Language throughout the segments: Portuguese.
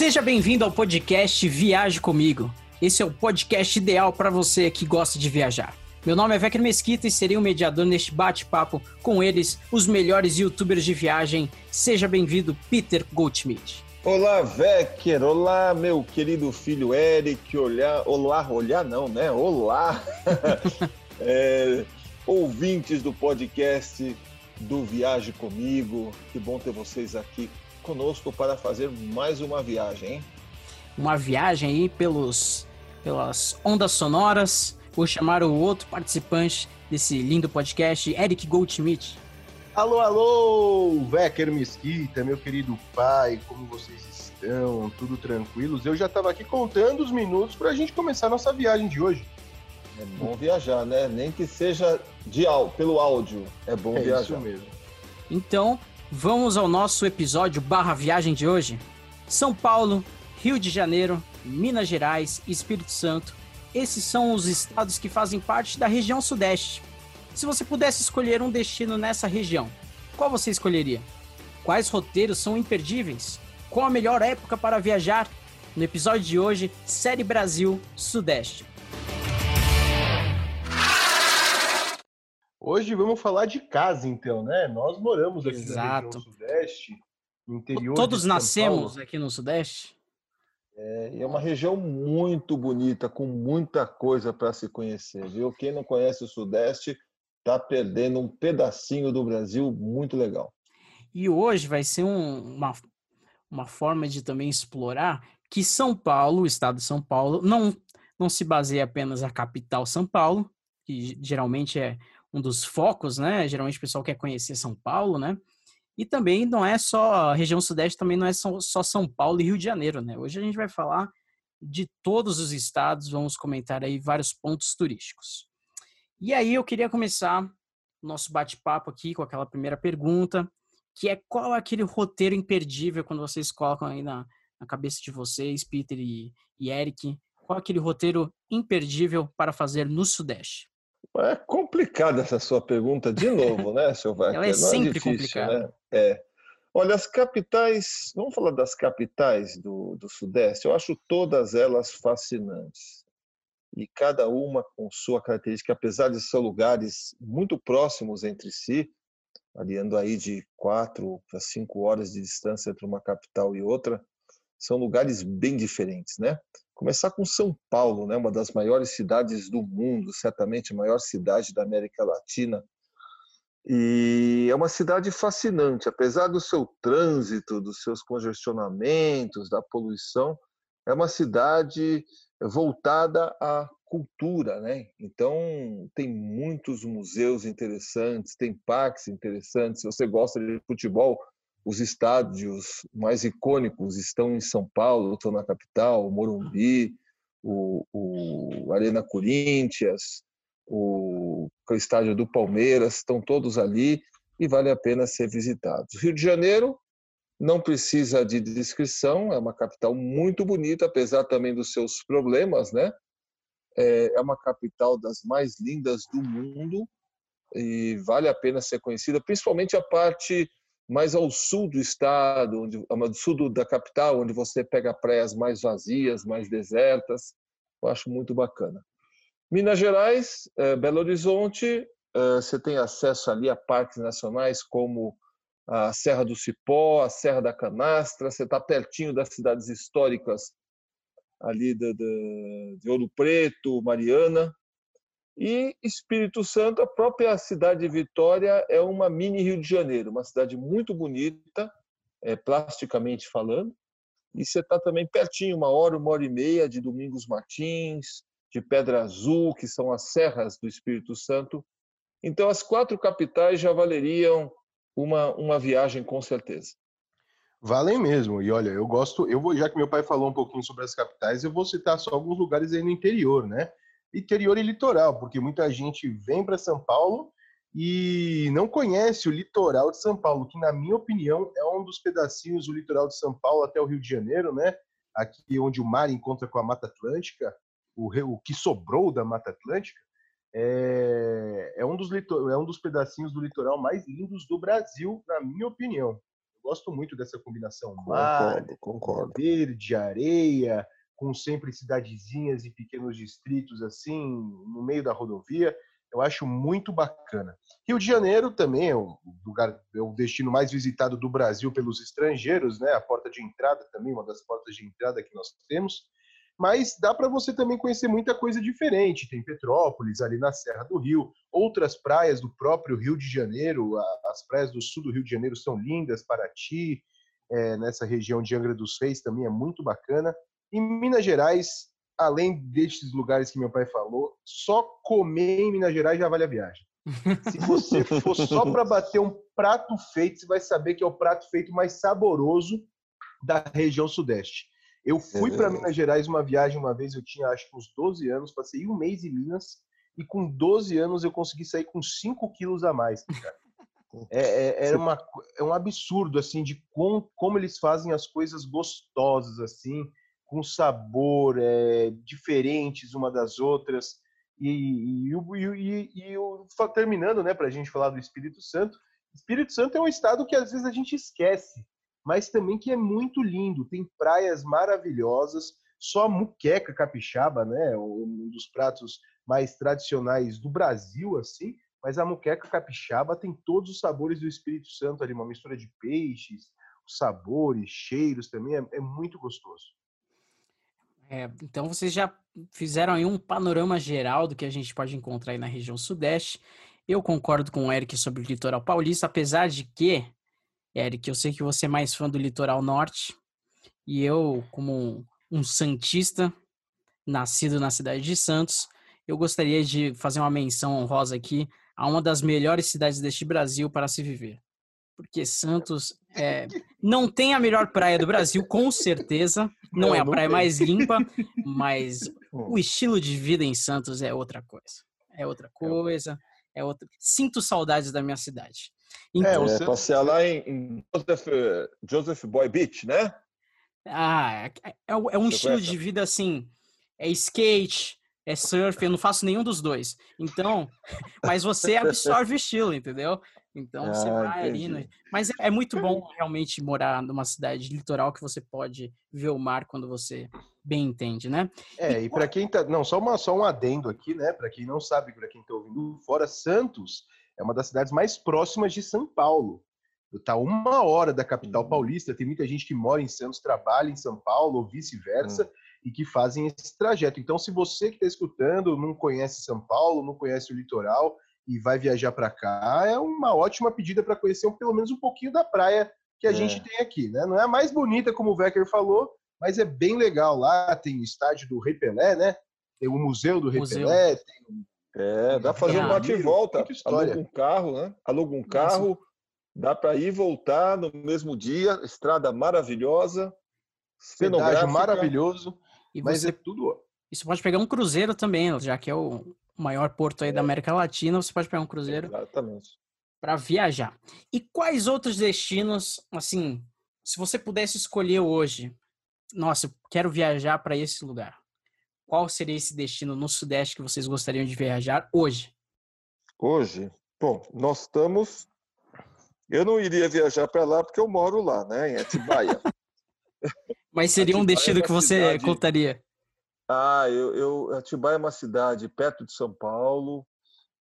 Seja bem-vindo ao podcast Viaje Comigo. Esse é o podcast ideal para você que gosta de viajar. Meu nome é Vector Mesquita e serei o mediador neste bate-papo com eles, os melhores youtubers de viagem. Seja bem-vindo, Peter Goldschmidt. Olá, Vecker. Olá, meu querido filho Eric. Olá, olá, olhar não, né? Olá, é, ouvintes do podcast do Viaje Comigo. Que bom ter vocês aqui conosco para fazer mais uma viagem, hein? Uma viagem aí pelos, pelas ondas sonoras. Vou chamar o outro participante desse lindo podcast, Eric Goldschmidt. Alô, alô, Vecker Mesquita, meu querido pai, como vocês estão? Tudo tranquilos? Eu já estava aqui contando os minutos para a gente começar a nossa viagem de hoje. É bom viajar, né? Nem que seja de pelo áudio, é bom é viajar. Isso mesmo. Então, vamos ao nosso episódio barra viagem de hoje. São Paulo, Rio de Janeiro, Minas Gerais e Espírito Santo. Esses são os estados que fazem parte da região Sudeste. Se você pudesse escolher um destino nessa região, qual você escolheria? Quais roteiros são imperdíveis? Qual a melhor época para viajar? No episódio de hoje, Série Brasil Sudeste. Hoje vamos falar de casa, então, né? Nós moramos aqui Exato. região Sudeste, interior Todos nascemos Paulo. aqui no Sudeste? É, é uma região muito bonita, com muita coisa para se conhecer, viu? Quem não conhece o Sudeste está perdendo um pedacinho do Brasil muito legal. E hoje vai ser um- uma, uma forma de também explorar que São Paulo, o estado de São Paulo, não, não se baseia apenas na capital São Paulo, que geralmente é um dos focos, né? Geralmente o pessoal quer conhecer São Paulo, né? E também não é só a região sudeste, também não é só, São Paulo e Rio de Janeiro, né? Hoje a gente vai falar de todos os estados, vamos comentar aí vários pontos turísticos. E aí eu queria começar o nosso bate-papo aqui com aquela primeira pergunta, que é qual é aquele roteiro imperdível quando vocês colocam aí na, na cabeça de vocês, Peter e, e Eric, qual é aquele roteiro imperdível para fazer no Sudeste? É complicada essa sua pergunta de novo, né, seu Wagner? Ela é Não sempre difícil, complicada. Né? É. Olha, as capitais, vamos falar das capitais do, do Sudeste, eu acho todas elas fascinantes. E cada uma com sua característica, apesar de ser lugares muito próximos entre si, variando aí de quatro para cinco horas de distância entre uma capital e outra, são lugares bem diferentes, né? Começar com São Paulo, né? Uma das maiores cidades do mundo, certamente a maior cidade da América Latina. E é uma cidade fascinante, apesar do seu trânsito, dos seus congestionamentos, da poluição, é uma cidade voltada à cultura, né? Então tem muitos museus interessantes, tem parques interessantes. Se você gosta de futebol, os estádios mais icônicos estão em São Paulo, estão na capital, o Morumbi, o, o Arena Corinthians, o, o estádio do Palmeiras, estão todos ali e vale a pena ser visitados. Rio de Janeiro não precisa de descrição, é uma capital muito bonita, apesar também dos seus problemas, né? É é uma capital das mais lindas do mundo e vale a pena ser conhecida, principalmente a parte mais ao sul do estado, onde, ao sul da capital, onde você pega praias mais vazias, mais desertas. Eu acho muito bacana. Minas Gerais, eh, Belo Horizonte, eh, você tem acesso ali a parques nacionais como a Serra do Cipó, a Serra da Canastra, você está pertinho das cidades históricas ali de, de, de Ouro Preto, Mariana. E Espírito Santo, a própria cidade de Vitória é uma mini Rio de Janeiro, uma cidade muito bonita, é, plasticamente falando. E você está também pertinho, uma hora, uma hora e meia de Domingos Martins, de Pedra Azul, que são as serras do Espírito Santo. Então, as quatro capitais já valeriam uma, uma viagem com certeza. Valem mesmo. E olha, eu gosto, eu vou, já que meu pai falou um pouquinho sobre as capitais, eu vou citar só alguns lugares aí no interior, né? Interior e litoral, porque muita gente vem para São Paulo e não conhece o litoral de São Paulo, que na minha opinião é um dos pedacinhos do litoral de São Paulo até o Rio de Janeiro, né? Aqui onde o mar encontra com a Mata Atlântica, o, o que sobrou da Mata Atlântica, é, é um dos lito- é um dos pedacinhos do litoral mais lindos do Brasil, na minha opinião. Eu gosto muito dessa combinação mar, concordo, concordo. verde, areia, com sempre cidadezinhas e pequenos distritos assim no meio da rodovia. Eu acho muito bacana. Rio de Janeiro também é o lugar, é o destino mais visitado do Brasil pelos estrangeiros, né? A porta de entrada também, uma das portas de entrada que nós temos. Mas dá para você também conhecer muita coisa diferente. Tem Petrópolis ali na Serra do Rio, outras praias do próprio Rio de Janeiro. As praias do sul do Rio de Janeiro são lindas, Paraty, é, nessa região de Angra dos Reis também é muito bacana. Em Minas Gerais, além destes lugares que meu pai falou, só comer em Minas Gerais já vale a viagem. Se você for só para bater um prato feito, você vai saber que é o prato feito mais saboroso da região sudeste. Eu fui é para Minas Gerais uma viagem uma vez, eu tinha acho que uns 12 anos, passei um mês em Minas e com 12 anos eu consegui sair com 5 quilos a mais. É, é, é, uma, é um absurdo assim de com, como eles fazem as coisas gostosas assim com sabor é, diferentes uma das outras. E, e, e, e, e terminando, né, para a gente falar do Espírito Santo, Espírito Santo é um estado que às vezes a gente esquece, mas também que é muito lindo. Tem praias maravilhosas, só a muqueca capixaba, né, um dos pratos mais tradicionais do Brasil, assim. Mas a muqueca capixaba tem todos os sabores do Espírito Santo ali, uma mistura de peixes, sabores, cheiros também, é, é muito gostoso. É, então vocês já fizeram aí um panorama geral do que a gente pode encontrar aí na região sudeste. Eu concordo com o Eric sobre o litoral paulista, apesar de que, Eric, eu sei que você é mais fã do litoral norte, e eu, como um, santista, nascido na cidade de Santos, eu gostaria de fazer uma menção honrosa aqui a uma das melhores cidades deste Brasil para se viver. Porque Santos é, não tem a melhor praia do Brasil, com certeza. Não, não é a praia tem. mais limpa, mas o estilo de vida em Santos é outra coisa. É outra é coisa. É outra. Sinto saudades da minha cidade. Então, é, passear lá em, em Joseph, Joseph Boy Beach, né? Ah, é, é, é um estilo conhece? de vida assim. É skate, é surf, eu não faço nenhum dos dois. Então, mas você absorve o estilo, entendeu? Então você ah, vai entendi. ali. No... Mas é, é, muito bom realmente morar numa cidade litoral que você pode ver o mar quando você bem entende, né? É, e, e para quem tá. Não, só, uma, só um adendo aqui, né? Para quem não sabe, para quem está ouvindo fora, Santos é uma das cidades mais próximas de São Paulo. Está uma hora da capital uhum. paulista. Tem muita gente que mora em Santos, trabalha em São Paulo, ou vice-versa. Hum e que fazem esse trajeto. Então, se você que está escutando não conhece São Paulo, não conhece o litoral, e vai viajar para cá, é uma ótima pedida para conhecer pelo menos um pouquinho da praia que a é. gente tem aqui, né? Não é a mais bonita, como o Vecker falou, mas é bem legal lá. Tem o estádio do Rei Pelé, né? Tem o Museu do Rei Museu. Pelé. Tem... É, dá para fazer um bate e volta. Aluga um carro, né? Aluga um carro, dá para ir e voltar no mesmo dia. Estrada maravilhosa, cenográfica. maravilhoso. E mas você, é tudo. Isso pode pegar um cruzeiro também, já que é o maior porto aí é. da América Latina, você pode pegar um cruzeiro para viajar. E quais outros destinos, assim, se você pudesse escolher hoje, nossa, eu quero viajar para esse lugar. Qual seria esse destino no Sudeste que vocês gostariam de viajar hoje? Hoje? Bom, nós estamos. Eu não iria viajar para lá porque eu moro lá, né, em Atibaia. Mas seria Atibaia um destino é que você cidade... contaria? Ah, eu, eu, Atibaia é uma cidade perto de São Paulo,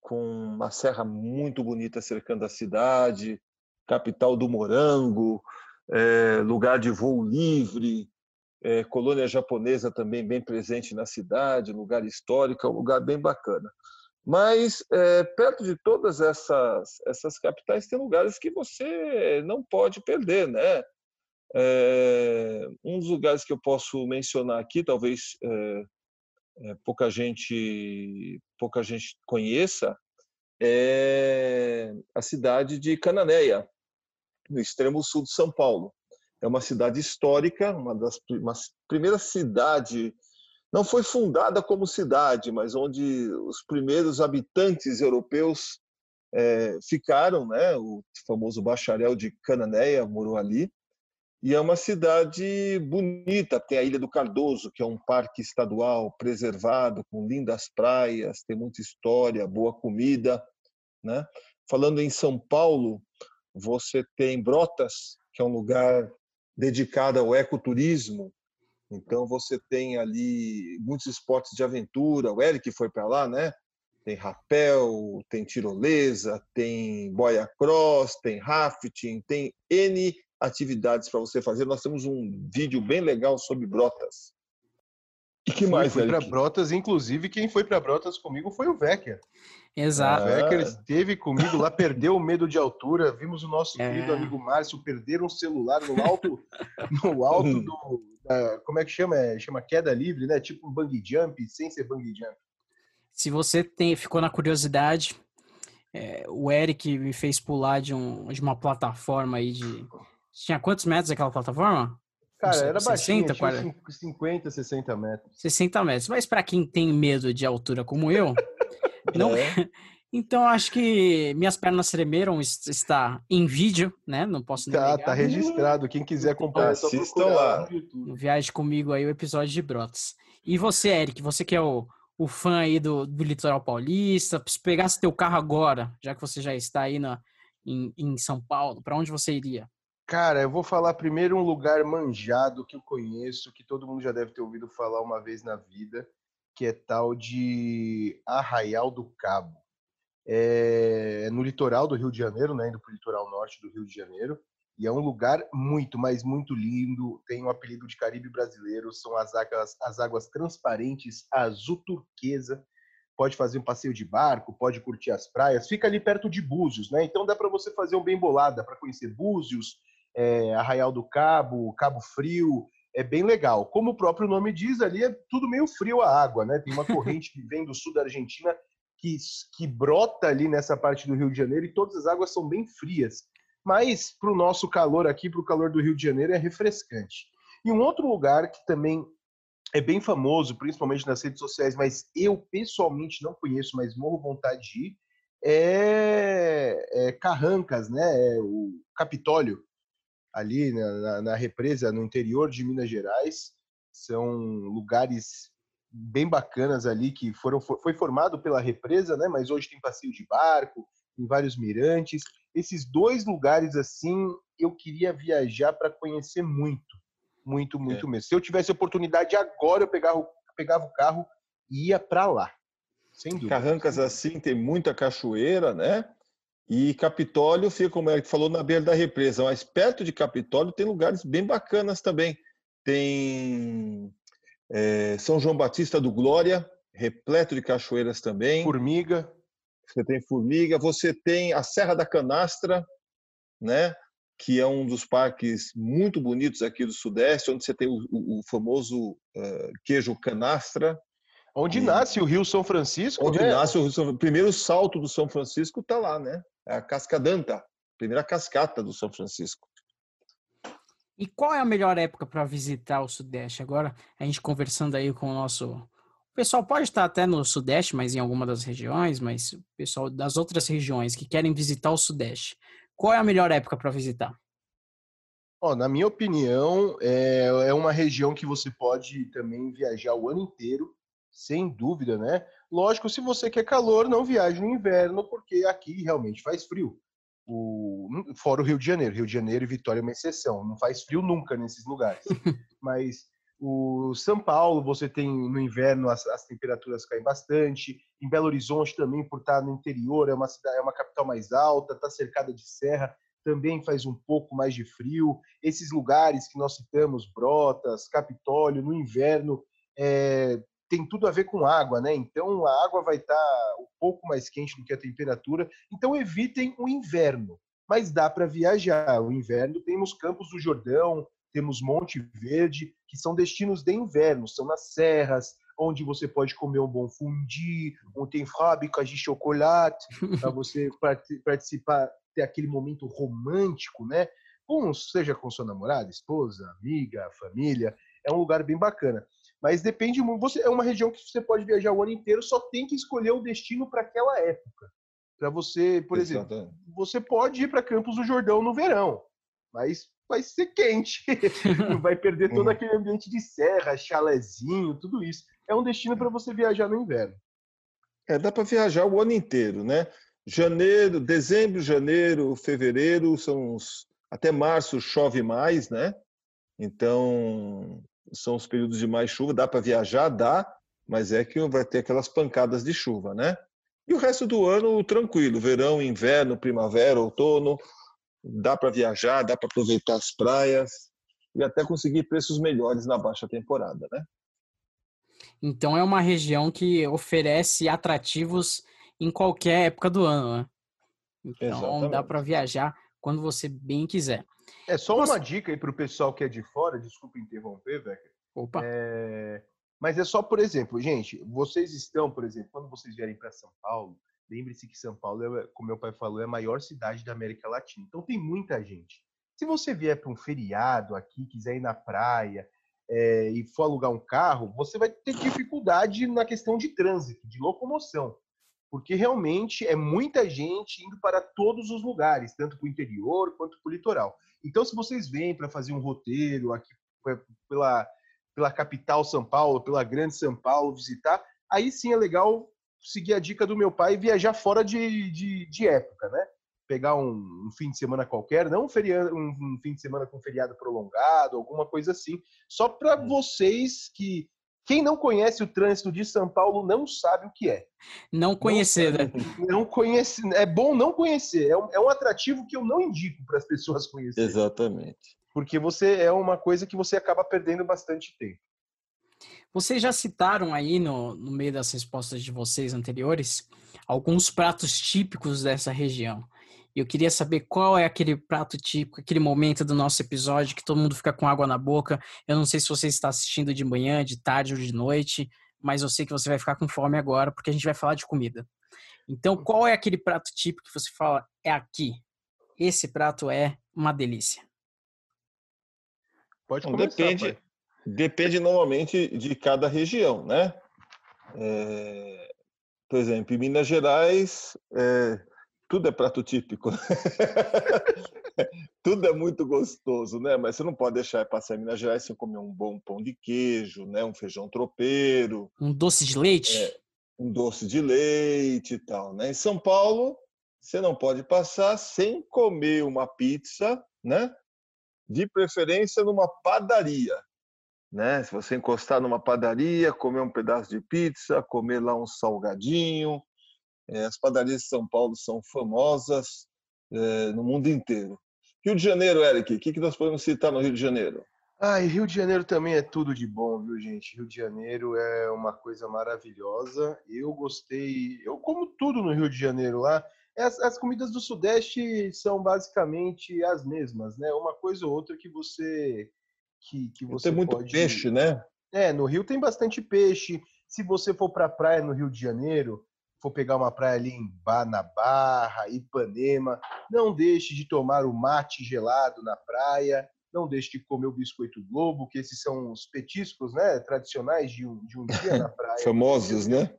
com uma serra muito bonita cercando a cidade, capital do morango, é, lugar de voo livre, é, colônia japonesa também bem presente na cidade, lugar histórico, é um lugar bem bacana. Mas é, perto de todas essas, essas capitais tem lugares que você não pode perder, né? É, um dos lugares que eu posso mencionar aqui, talvez é, pouca gente pouca gente conheça, é a cidade de Cananéia, no extremo sul de São Paulo. É uma cidade histórica, uma das uma primeiras cidade não foi fundada como cidade, mas onde os primeiros habitantes europeus é, ficaram, né? O famoso bacharel de Cananéia morou ali. E é uma cidade bonita, tem a Ilha do Cardoso, que é um parque estadual preservado, com lindas praias, tem muita história, boa comida. Né? Falando em São Paulo, você tem Brotas, que é um lugar dedicado ao ecoturismo. Então você tem ali muitos esportes de aventura. O Eric foi para lá, né? Tem rapel, tem tirolesa, tem boia cross, tem rafting, tem N atividades para você fazer. Nós temos um vídeo bem legal sobre Brotas. E que mais, Fui para Brotas, inclusive, quem foi para Brotas comigo foi o Vecker. Exato. O Vecker esteve comigo lá, perdeu o medo de altura. Vimos o nosso é. querido amigo Márcio perder um celular no alto, no alto do. Da, como é que chama? É, chama queda livre, né? Tipo um bungee jump, sem ser bungee jump. Se você tem, ficou na curiosidade, é, o Eric me fez pular de, um, de uma plataforma aí de. Tinha quantos metros aquela plataforma? Cara, era 60, baixinho, 40... 50, 60 metros. 60 metros. Mas para quem tem medo de altura como eu, não. É. Então acho que minhas pernas tremeram, está em vídeo, né? Não posso nem Tá, tá registrado. Quem quiser acompanhar, assistam lá. No Viagem comigo aí o episódio de Brotas. E você, Eric, você que é o, o fã aí do, do litoral paulista, se pegasse teu carro agora, já que você já está aí na, em, em São Paulo, para onde você iria? Cara, eu vou falar primeiro um lugar manjado que eu conheço, que todo mundo já deve ter ouvido falar uma vez na vida, que é tal de Arraial do Cabo. É no litoral do Rio de Janeiro, né, indo para o litoral norte do Rio de Janeiro, e é um lugar muito, mas muito lindo. Tem o um apelido de Caribe brasileiro, são as águas, as águas transparentes, azul turquesa. Pode fazer um passeio de barco, pode curtir as praias. Fica ali perto de Búzios, né? Então dá para você fazer um bem bolada para conhecer Búzios, é, Arraial do Cabo, Cabo Frio, é bem legal. Como o próprio nome diz, ali é tudo meio frio a água, né? Tem uma corrente que vem do sul da Argentina que, que brota ali nessa parte do Rio de Janeiro e todas as águas são bem frias. Mas para o nosso calor aqui, para o calor do Rio de Janeiro, é refrescante. E um outro lugar que também é bem famoso, principalmente nas redes sociais, mas eu pessoalmente não conheço, mas morro vontade de ir, é, é Carrancas, né? É o Capitólio ali na, na, represa no interior de Minas Gerais. São lugares bem bacanas ali que foram foi formado pela represa, né? Mas hoje tem passeio de barco, tem vários mirantes. Esses dois lugares assim, eu queria viajar para conhecer muito, muito, muito é. mesmo. Se eu tivesse oportunidade agora, eu pegava, pegava o carro e ia para lá. Sem dúvida. Carrancas assim tem muita cachoeira, né? E Capitólio fica, como ele falou, na beira da represa. Mas perto de Capitólio tem lugares bem bacanas também. Tem é, São João Batista do Glória, repleto de cachoeiras também. Formiga. Você tem Formiga. Você tem a Serra da Canastra, né? que é um dos parques muito bonitos aqui do Sudeste, onde você tem o, o, o famoso uh, queijo canastra. Onde e... nasce o Rio São Francisco, Onde né? nasce o Rio São... primeiro salto do São Francisco está lá, né? É a Cascadanta, primeira cascata do São Francisco. E qual é a melhor época para visitar o Sudeste? Agora, a gente conversando aí com o nosso. O pessoal pode estar até no Sudeste, mas em alguma das regiões, mas o pessoal das outras regiões que querem visitar o Sudeste, qual é a melhor época para visitar? Oh, na minha opinião, é, é uma região que você pode também viajar o ano inteiro, sem dúvida, né? Lógico, se você quer calor, não viaje no inverno, porque aqui realmente faz frio. O, fora o Rio de Janeiro. Rio de Janeiro e Vitória é uma exceção. Não faz frio nunca nesses lugares. Mas o São Paulo, você tem no inverno as, as, temperaturas caem bastante. Em Belo Horizonte também, por estar no interior, é uma cidade, é uma capital mais alta, está cercada de serra, também faz um pouco mais de frio. Esses lugares que nós citamos, Brotas, Capitólio, no inverno é, tem tudo a ver com água, né? Então a água vai estar tá um pouco mais quente do que a temperatura. Então evitem o inverno, mas dá para viajar. O inverno temos Campos do Jordão, temos Monte Verde, que são destinos de inverno, são nas serras, onde você pode comer um bom fundi, onde tem fábricas de chocolate, para você participar, ter aquele momento romântico, né? Seja com sua namorada, esposa, amiga, família, é um lugar bem bacana. Mas depende muito. Você é uma região que você pode viajar o ano inteiro, só tem que escolher o destino para aquela época. Para você, por Exatamente. exemplo, você pode ir para Campos do Jordão no verão, mas vai ser quente. vai perder todo uhum. aquele ambiente de serra, chalezinho, tudo isso. É um destino para você viajar no inverno. É, dá para viajar o ano inteiro, né? Janeiro, dezembro, janeiro, fevereiro são os até março chove mais, né? Então são os períodos de mais chuva. Dá para viajar, dá, mas é que vai ter aquelas pancadas de chuva, né? E o resto do ano tranquilo, verão, inverno, primavera, outono, dá para viajar, dá para aproveitar as praias e até conseguir preços melhores na baixa temporada, né? Então é uma região que oferece atrativos em qualquer época do ano, né? Então Exatamente. dá para viajar quando você bem quiser. É só uma dica aí para o pessoal que é de fora, desculpa interromper, velho. Opa. É... Mas é só, por exemplo, gente, vocês estão, por exemplo, quando vocês vierem para São Paulo, lembre-se que São Paulo, é, como meu pai falou, é a maior cidade da América Latina. Então tem muita gente. Se você vier para um feriado aqui, quiser ir na praia é, e for alugar um carro, você vai ter dificuldade na questão de trânsito, de locomoção porque realmente é muita gente indo para todos os lugares, tanto para o interior quanto para o litoral. Então, se vocês vêm para fazer um roteiro aqui pela, pela capital São Paulo, pela grande São Paulo, visitar, aí sim é legal seguir a dica do meu pai e viajar fora de, de, de época, né? Pegar um, um, fim de semana qualquer, não um, feriado, um, um, fim de semana com feriado prolongado, alguma coisa assim, só para hum. vocês que quem não conhece o trânsito de São Paulo não sabe o que é. Não conhecer, não, né? Não conhece, é bom não conhecer. É um, é um atrativo que eu não indico para as pessoas conhecerem. Exatamente. Porque você é uma coisa que você acaba perdendo bastante tempo. Vocês já citaram aí no, no meio das respostas de vocês anteriores alguns pratos típicos dessa região. E eu queria saber qual é aquele prato típico, aquele momento do nosso episódio que todo mundo fica com água na boca. Eu não sei se você está assistindo de manhã, de tarde ou de noite, mas eu sei que você vai ficar com fome agora, porque a gente vai falar de comida. Então, qual é aquele prato típico que você fala, é aqui? Esse prato é uma delícia. Pode começar, depende, pai. depende normalmente de cada região, né? É, por exemplo, em Minas Gerais, é, tudo é prato típico. tudo é muito gostoso, né? Mas você não pode deixar passar em Minas Gerais sem comer um bom pão de queijo, né? Um feijão tropeiro. Um doce de leite? É, um doce de leite e tal, né? Em São Paulo, você não pode passar sem comer uma pizza, né? De preferência numa padaria, né? Se você encostar numa padaria, comer um pedaço de pizza, comer lá um salgadinho, as padarias de São Paulo são famosas é, no mundo inteiro. Rio de Janeiro, Eric, o que, que nós podemos citar no Rio de Janeiro? Ah, e Rio de Janeiro também é tudo de bom, viu, gente? Rio de Janeiro é uma coisa maravilhosa. Eu gostei, eu como tudo no Rio de Janeiro lá. As, as comidas do Sudeste são basicamente as mesmas, né? Uma coisa ou outra que você que, que você tem muito pode... peixe, né? É, no Rio tem bastante peixe. Se você for para a praia no Rio de Janeiro, for pegar uma praia ali em na Barra, Ipanema, não deixe de tomar o mate gelado na praia, não deixe de comer o biscoito Globo, que esses são os petiscos né, tradicionais de um, de um dia na praia. Famosos, né?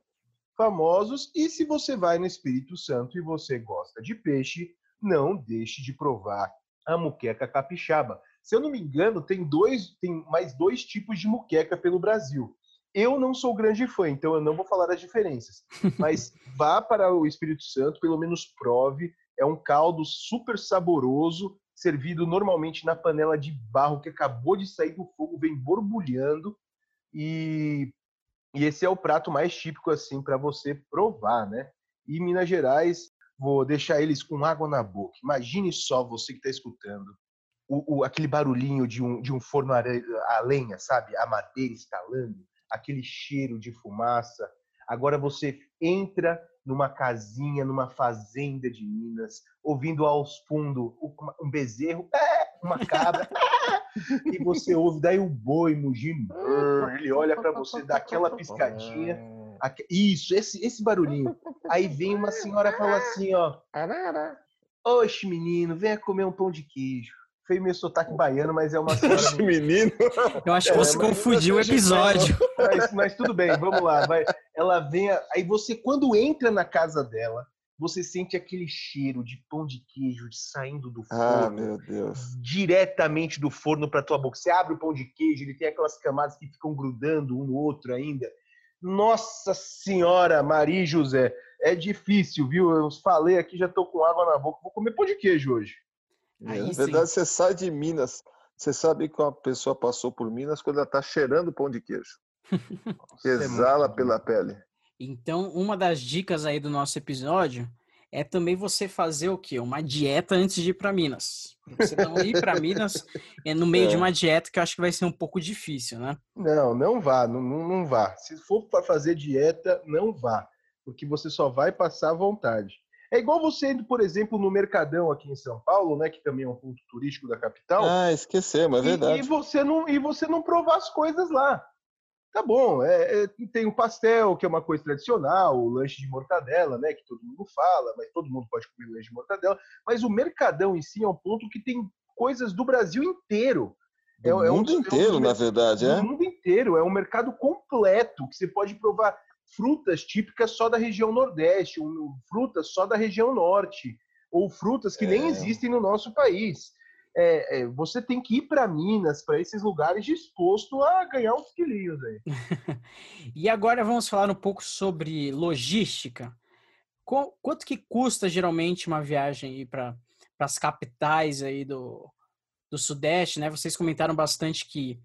Famosos. E se você vai no Espírito Santo e você gosta de peixe, não deixe de provar a muqueca capixaba. Se eu não me engano, tem dois, tem mais dois tipos de muqueca pelo Brasil. Eu não sou grande fã, então eu não vou falar as diferenças. Mas vá para o Espírito Santo, pelo menos prove. É um caldo super saboroso, servido normalmente na panela de barro que acabou de sair do fogo, vem borbulhando. E, e esse é o prato mais típico assim para você provar, né? E Minas Gerais, vou deixar eles com água na boca. Imagine só você que está escutando o, o, aquele barulhinho de um, de um forno a lenha, sabe? A madeira estalando aquele cheiro de fumaça. Agora você entra numa casinha, numa fazenda de Minas, ouvindo aos fundos um bezerro, uma cabra, e você ouve daí o boi mugindo. Ele olha para você, dá aquela piscadinha. Isso, esse, esse barulhinho. Aí vem uma senhora e fala assim, ó. Oxe, menino, venha comer um pão de queijo feio meio sotaque baiano, mas é uma senhora. menino. Eu acho que é, você confundiu o episódio. Mas, mas, tudo bem, vamos lá. Vai. Ela vem. Aí você, quando entra na casa dela, você sente aquele cheiro de pão de queijo saindo do forno. Ah, meu Deus. Diretamente do forno para tua boca. Você abre o pão de queijo, ele tem aquelas camadas que ficam grudando um no outro ainda. Nossa Senhora, Maria José, é difícil, viu? Eu falei aqui, já tô com água na boca. Vou comer pão de queijo hoje. Aí, na verdade, sim. você sai de Minas, você sabe que uma pessoa passou por Minas quando ela está cheirando pão de queijo. É Exala é pela pele. Então, uma das dicas aí do nosso episódio é também você fazer o quê? Uma dieta antes de ir para Minas. Você não ir para Minas é no meio é. de uma dieta que eu acho que vai ser um pouco difícil, né? Não, não vá, não, não vá. Se for para fazer dieta, não vá, porque você só vai passar vontade. É igual você indo, por exemplo, no Mercadão aqui em São Paulo, né, que também é um ponto turístico da capital. Ah, esquecemos, é verdade. E, e você não e você não provar as coisas lá. Tá bom, é, é, tem o pastel, que é uma coisa tradicional, o lanche de mortadela, né, que todo mundo fala, mas todo mundo pode comer lanche de mortadela. Mas o Mercadão em si é um ponto que tem coisas do Brasil inteiro. Do é, mundo é um, inteiro, é um, na verdade, é? Do mundo inteiro, é um mercado completo, que você pode provar frutas típicas só da região Nordeste, ou frutas só da região Norte, ou frutas que é. nem existem no nosso país. É, é, você tem que ir para Minas, para esses lugares, disposto a ganhar uns quilinhos aí. e agora vamos falar um pouco sobre logística. Quanto que custa geralmente uma viagem para as capitais aí do, do Sudeste, né? Vocês comentaram bastante que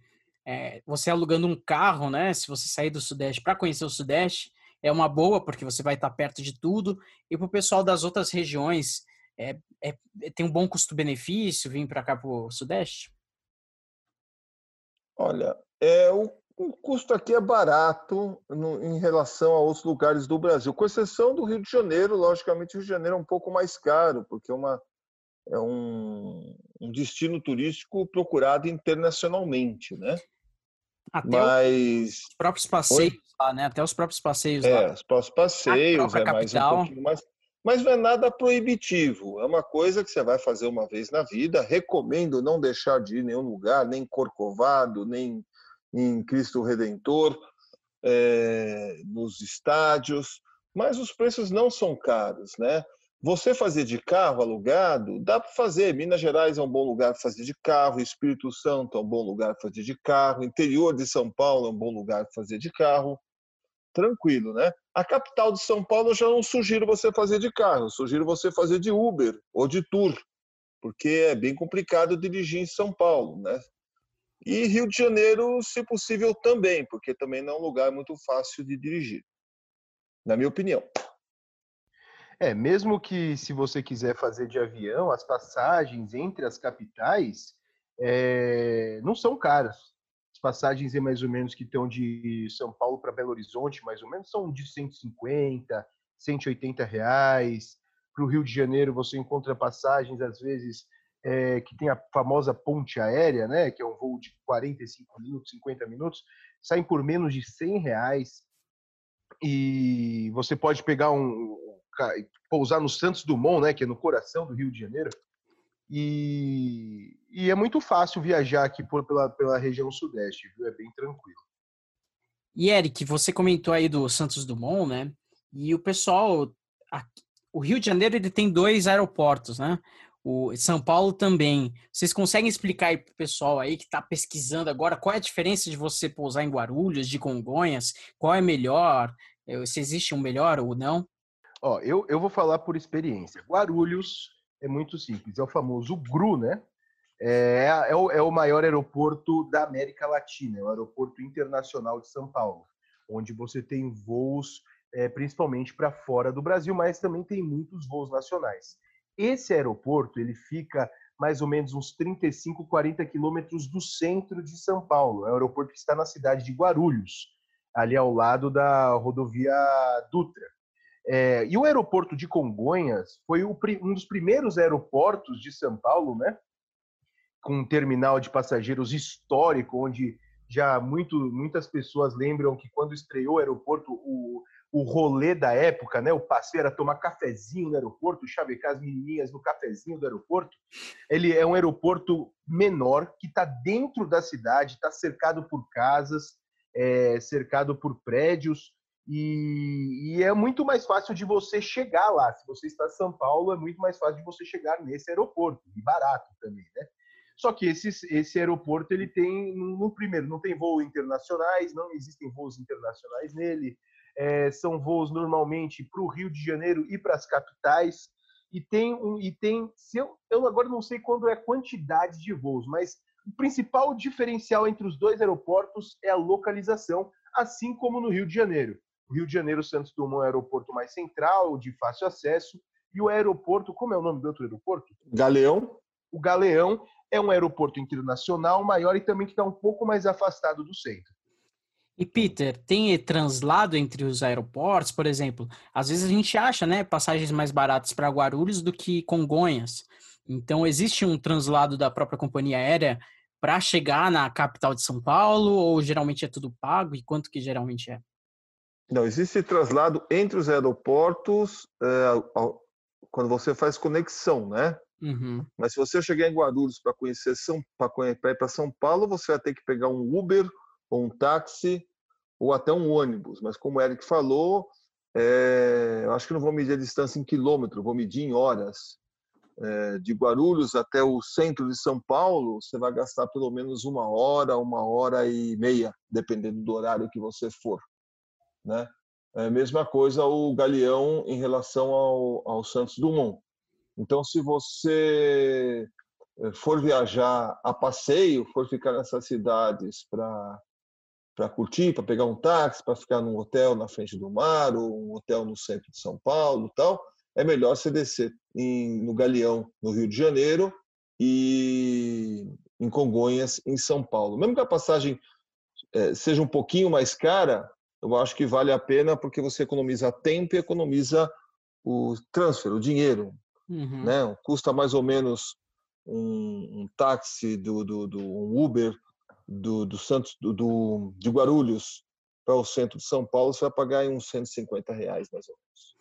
é, você alugando um carro, né? Se você sair do Sudeste para conhecer o Sudeste, é uma boa, porque você vai estar perto de tudo. E para o pessoal das outras regiões, é, é, tem um bom custo-benefício vir para cá para o Sudeste? Olha, é, o, o custo aqui é barato no, em relação a outros lugares do Brasil, com exceção do Rio de Janeiro. Logicamente, o Rio de Janeiro é um pouco mais caro, porque é uma é um, um, destino turístico procurado internacionalmente, né? Até Mas... os próprios passeios Oi? lá, né? Até os próprios passeios é, lá. os próprios passeios é mais um pouquinho mais... Mas não é nada proibitivo, é uma coisa que você vai fazer uma vez na vida. Recomendo não deixar de ir em nenhum lugar, nem Corcovado, nem em Cristo Redentor, é, nos estádios, mas os preços não são caros, né? Você fazer de carro alugado, dá para fazer. Minas Gerais é um bom lugar para fazer de carro, Espírito Santo é um bom lugar para fazer de carro, interior de São Paulo é um bom lugar para fazer de carro. Tranquilo, né? A capital de São Paulo eu já não sugiro você fazer de carro, eu sugiro você fazer de Uber ou de tour, porque é bem complicado dirigir em São Paulo, né? E Rio de Janeiro, se possível, também, porque também não é um lugar muito fácil de dirigir, na minha opinião. É, mesmo que se você quiser fazer de avião, as passagens entre as capitais é, não são caras. As passagens, é mais ou menos, que estão de São Paulo para Belo Horizonte, mais ou menos, são de 150, 180 reais. Para o Rio de Janeiro, você encontra passagens, às vezes, é, que tem a famosa ponte aérea, né, que é um voo de 45 minutos, 50 minutos, saem por menos de 100 reais. E você pode pegar um, pousar no Santos Dumont, né, que é no coração do Rio de Janeiro. E, e é muito fácil viajar aqui por, pela, pela região sudeste, viu? É bem tranquilo. E Eric, você comentou aí do Santos Dumont, né? E o pessoal, o Rio de Janeiro ele tem dois aeroportos, né? O São Paulo também. Vocês conseguem explicar aí pro pessoal aí que está pesquisando agora qual é a diferença de você pousar em Guarulhos, de Congonhas? Qual é melhor? Eh, se existe um melhor ou não? Ó, eu, eu vou falar por experiência. Guarulhos é muito simples, é o famoso GRU, né? É, é, o, é o maior aeroporto da América Latina, é o aeroporto internacional de São Paulo, onde você tem voos é, principalmente para fora do Brasil, mas também tem muitos voos nacionais. Esse aeroporto ele fica mais ou menos uns 35, 40 quilômetros do centro de São Paulo. É um aeroporto que está na cidade de Guarulhos, ali ao lado da rodovia Dutra. É, e o aeroporto de Congonhas foi o, um dos primeiros aeroportos de São Paulo, né? Com um terminal de passageiros histórico, onde já muito, muitas pessoas lembram que quando estreou o aeroporto, o, o rolê da época, né? O passeio era tomar cafezinho no aeroporto, chavecar as menininhas no cafezinho do aeroporto. Ele é um aeroporto menor que está dentro da cidade, está cercado por casas, é, cercado por prédios e, e, é muito mais fácil de você chegar lá. Se você está em São Paulo, é muito mais fácil de você chegar nesse aeroporto, e barato também, né? Só que esse, esse aeroporto, ele tem, no primeiro, não tem voos internacionais, não existem voos internacionais nele. É, são voos normalmente para o Rio de Janeiro e para as capitais. E tem, um, e tem se eu, eu agora não sei quando é a quantidade de voos, mas o principal diferencial entre os dois aeroportos é a localização, assim como no Rio de Janeiro. O Rio de Janeiro, Santos Dumont é o aeroporto mais central, de fácil acesso, e o aeroporto, como é o nome do outro aeroporto? Galeão. O Galeão é um aeroporto internacional maior e também que está um pouco mais afastado do centro. E Peter, tem translado entre os aeroportos, por exemplo? Às vezes a gente acha, né, passagens mais baratas para Guarulhos do que Congonhas. Então existe um translado da própria companhia aérea para chegar na capital de São Paulo ou geralmente é tudo pago e quanto que geralmente é? Não, existe traslado entre os aeroportos é, quando você faz conexão, né? Uhum. Mas se você chegar em Guarulhos para conhecer São para ir para São Paulo, você vai ter que pegar um Uber ou um táxi ou até um ônibus. Mas como o Eric falou, é, eu acho que não vou medir a distância em quilômetro, vou medir em horas. É, de Guarulhos até o centro de São Paulo, você vai gastar pelo menos uma hora, uma hora e meia, dependendo do horário que você for. Né? É mesma coisa o Galeão em relação ao, ao Santos Dumont. Então, se você eh, for viajar a passeio, for ficar nessas cidades para para curtir, para pegar um táxi, para ficar num hotel na frente do mar ou um hotel no centro de São Paulo, tal, é melhor você descer em, no Galeão, no Rio de Janeiro e em Congonhas, em São Paulo. Mesmo que a passagem é, seja um pouquinho mais cara, eu acho que vale a pena porque você economiza tempo e economiza o transfer, o dinheiro. Uhum. Né? Custa mais ou menos um, um táxi do, do, do, um Uber do, do Santos do, do, de Guarulhos para o centro de São Paulo, você vai pagar uns 150 reais mais ou menos.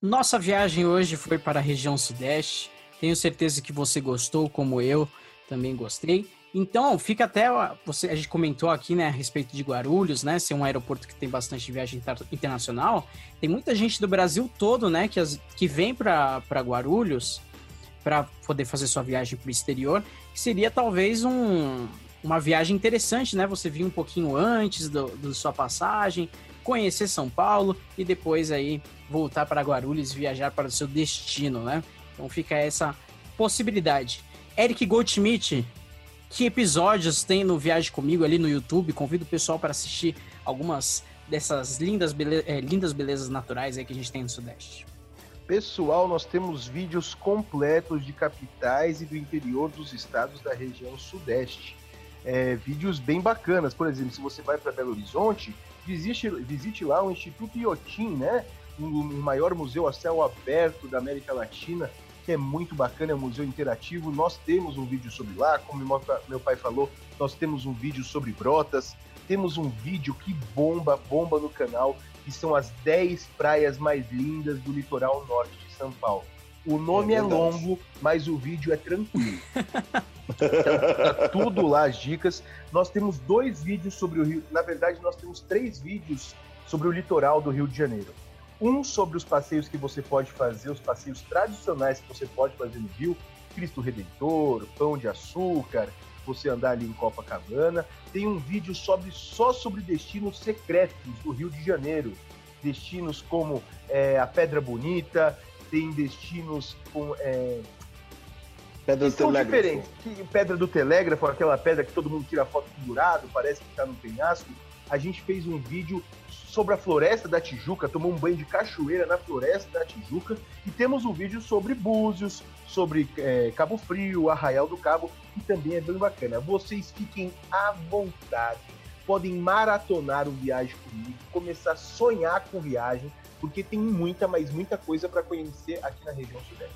Nossa viagem hoje foi para a região sudeste. Tenho certeza que você gostou, como eu também gostei. Então, fica até. Você, a gente comentou aqui, né, a respeito de Guarulhos, né? Ser um aeroporto que tem bastante viagem internacional. Tem muita gente do Brasil todo, né, que, as, que vem para Guarulhos para poder fazer sua viagem para o exterior. Que seria talvez um, uma viagem interessante, né? Você vir um pouquinho antes da sua passagem, conhecer São Paulo e depois aí voltar para Guarulhos viajar para o seu destino, né? Então fica essa possibilidade. Eric Goldschmidt, que episódios tem no Viagem Comigo ali no YouTube. Convido o pessoal para assistir algumas dessas lindas, bele é, lindas belezas naturais aí que a gente tem no Sudeste. Pessoal, nós temos vídeos completos de capitais e do interior dos estados da região Sudeste. É, vídeos bem bacanas. Por exemplo, se você vai para Belo Horizonte, visite, visite lá o Instituto Iotim, né? O maior museu a céu aberto da América Latina que é muito bacana, é um museu interativo. Nós temos um vídeo sobre lá, como meu pai falou, nós temos um vídeo sobre brotas, temos um vídeo que bomba, bomba no canal, que são as 10 praias mais lindas do litoral norte de São Paulo. O nome é, é longo, mas o vídeo é tranquilo. tá, tá tudo lá, as dicas. Nós temos dois vídeos sobre o Rio. Na verdade, nós temos três vídeos sobre o litoral do Rio de Janeiro. Um sobre os passeios que você pode fazer, os passeios tradicionais que você pode fazer no Rio, Cristo Redentor, Pão de Açúcar, você andar ali em Copacabana. Tem um vídeo sobre, só sobre destinos secretos do Rio de Janeiro. Destinos como é, a Pedra Bonita, tem destinos com. É, pedra do Telégrafo. Que, pedra do Telégrafo, aquela pedra que todo mundo tira foto pendurado, parece que está no penhasco. A gente fez um vídeo sobre a Floresta da Tijuca, tomou um banho de cachoeira na Floresta da Tijuca e temos um vídeo sobre Búzios, sobre é, Cabo Frio, Arraial do Cabo, que também é bem bacana. Vocês fiquem à vontade, podem maratonar o Viagem comigo, começar a sonhar com viagem, porque tem muita, mas muita coisa para conhecer aqui na região sudeste.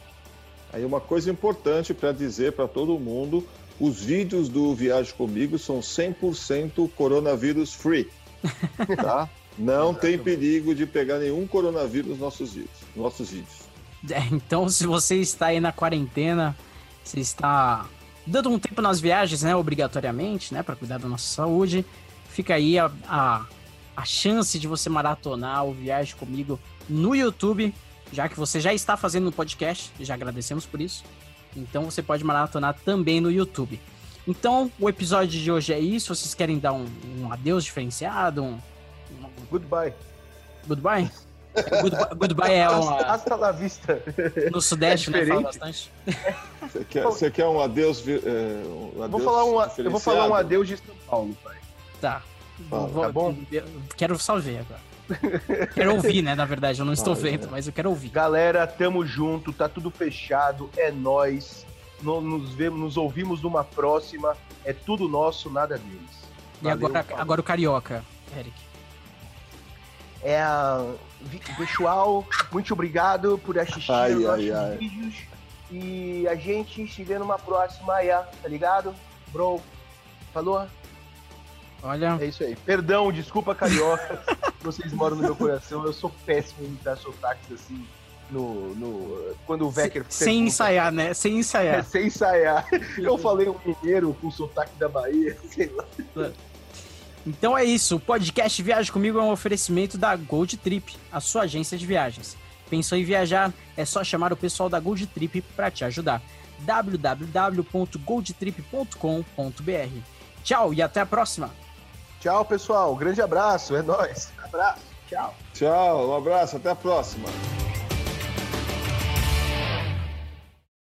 Aí uma coisa importante para dizer para todo mundo, os vídeos do Viagem Comigo são 100% coronavírus free, tá? Não Exatamente. tem perigo de pegar nenhum coronavírus nos nossos vídeos. Nossos vídeos. É, então, se você está aí na quarentena, você está dando um tempo nas viagens, né, obrigatoriamente, né, para cuidar da nossa saúde, fica aí a, a, a chance de você maratonar o Viagem comigo no YouTube, já que você já está fazendo no podcast, já agradecemos por isso. Então você pode maratonar também no YouTube. Então, o episódio de hoje é isso. Vocês querem dar um, um adeus diferenciado, um, Goodbye. Goodbye? Goodbye, goodbye é uma. Hasta la vista. No Sudeste, É né? Fala diferente. bastante. Você quer, você quer um adeus, é, um Vou adeus falar um, eu vou falar um adeus de São Paulo, pai. Tá. Fala, Vou- tá bom? Quero só ver agora. quero ouvir, né? Na verdade, eu não estou Ah, vendo, é. mas eu quero ouvir. Galera, tamo junto, tá tudo fechado, é nós. Nos vemos, nos ouvimos numa próxima. É tudo nosso, nada deles. E Valeu, agora, falou. agora o Carioca, Eric. É, vi- pessoal, muito obrigado por assistir Ai, os ai, nossos ai. vídeos. E a gente se vê numa próxima aí, tá ligado? Bro, falou? Olha, É isso aí. Perdão, desculpa, carioca. Vocês moram no meu coração. Eu sou péssimo em imitar sotaques assim. No, no, quando o Vecker. sem pergunta- ensaiar, né? Sem É, ensaiar. sem ensaiar. Eu falei um mineiro com sotaque da Bahia, sei lá. Então é isso. O podcast Viaja Comigo é um oferecimento da Gold Trip, a sua agência de viagens. Pensou em viajar? É só chamar o pessoal da Gold Trip para te ajudar. www.goldtrip.com.br. Tchau e até a próxima. Tchau, pessoal. Grande abraço. É nóis. Abraço. Tchau. Tchau, um abraço, até a próxima.